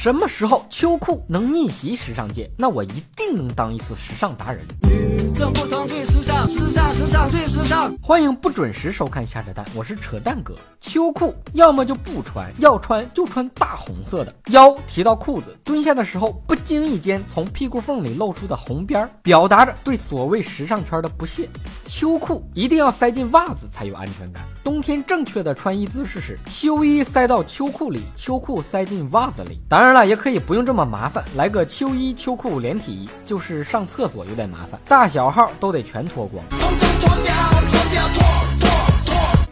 什么时候秋裤能逆袭时尚界？那我一定能当一次时尚达人。与众不同，最时尚，时尚，时尚，最时尚。欢迎不准时收看瞎扯淡，我是扯淡哥。秋裤要么就不穿，要穿就穿大红色的。腰提到裤子，蹲下的时候不经意间从屁股缝里露出的红边，表达着对所谓时尚圈的不屑。秋裤一定要塞进袜子才有安全感。冬天正确的穿衣姿势是秋衣塞到秋裤里，秋裤塞进袜子里。当然了，也可以不用这么麻烦，来个秋衣秋裤连体衣，就是上厕所有点麻烦，大小号都得全脱光。脱脱脱，脱掉脱。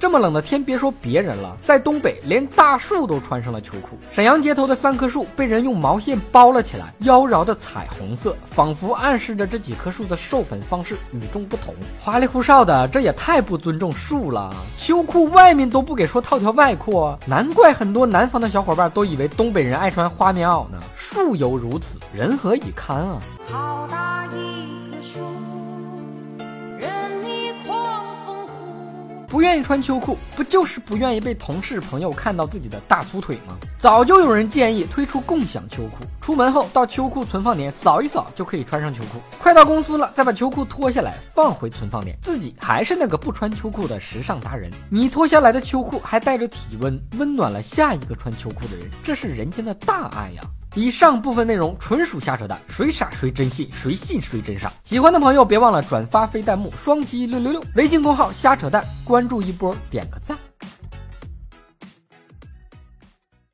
这么冷的天，别说别人了，在东北连大树都穿上了秋裤。沈阳街头的三棵树被人用毛线包了起来，妖娆的彩虹色，仿佛暗示着这几棵树的授粉方式与众不同。花里胡哨的，这也太不尊重树了。秋裤外面都不给说套条外裤，难怪很多南方的小伙伴都以为东北人爱穿花棉袄呢。树犹如此，人何以堪啊！好大一不愿意穿秋裤，不就是不愿意被同事朋友看到自己的大粗腿吗？早就有人建议推出共享秋裤，出门后到秋裤存放点扫一扫就可以穿上秋裤，快到公司了再把秋裤脱下来放回存放点，自己还是那个不穿秋裤的时尚达人。你脱下来的秋裤还带着体温，温暖了下一个穿秋裤的人，这是人间的大爱呀！以上部分内容纯属瞎扯淡，谁傻谁真信，谁信谁真傻。喜欢的朋友别忘了转发飞弹幕，双击六六六，微信公号瞎扯淡，关注一波，点个赞。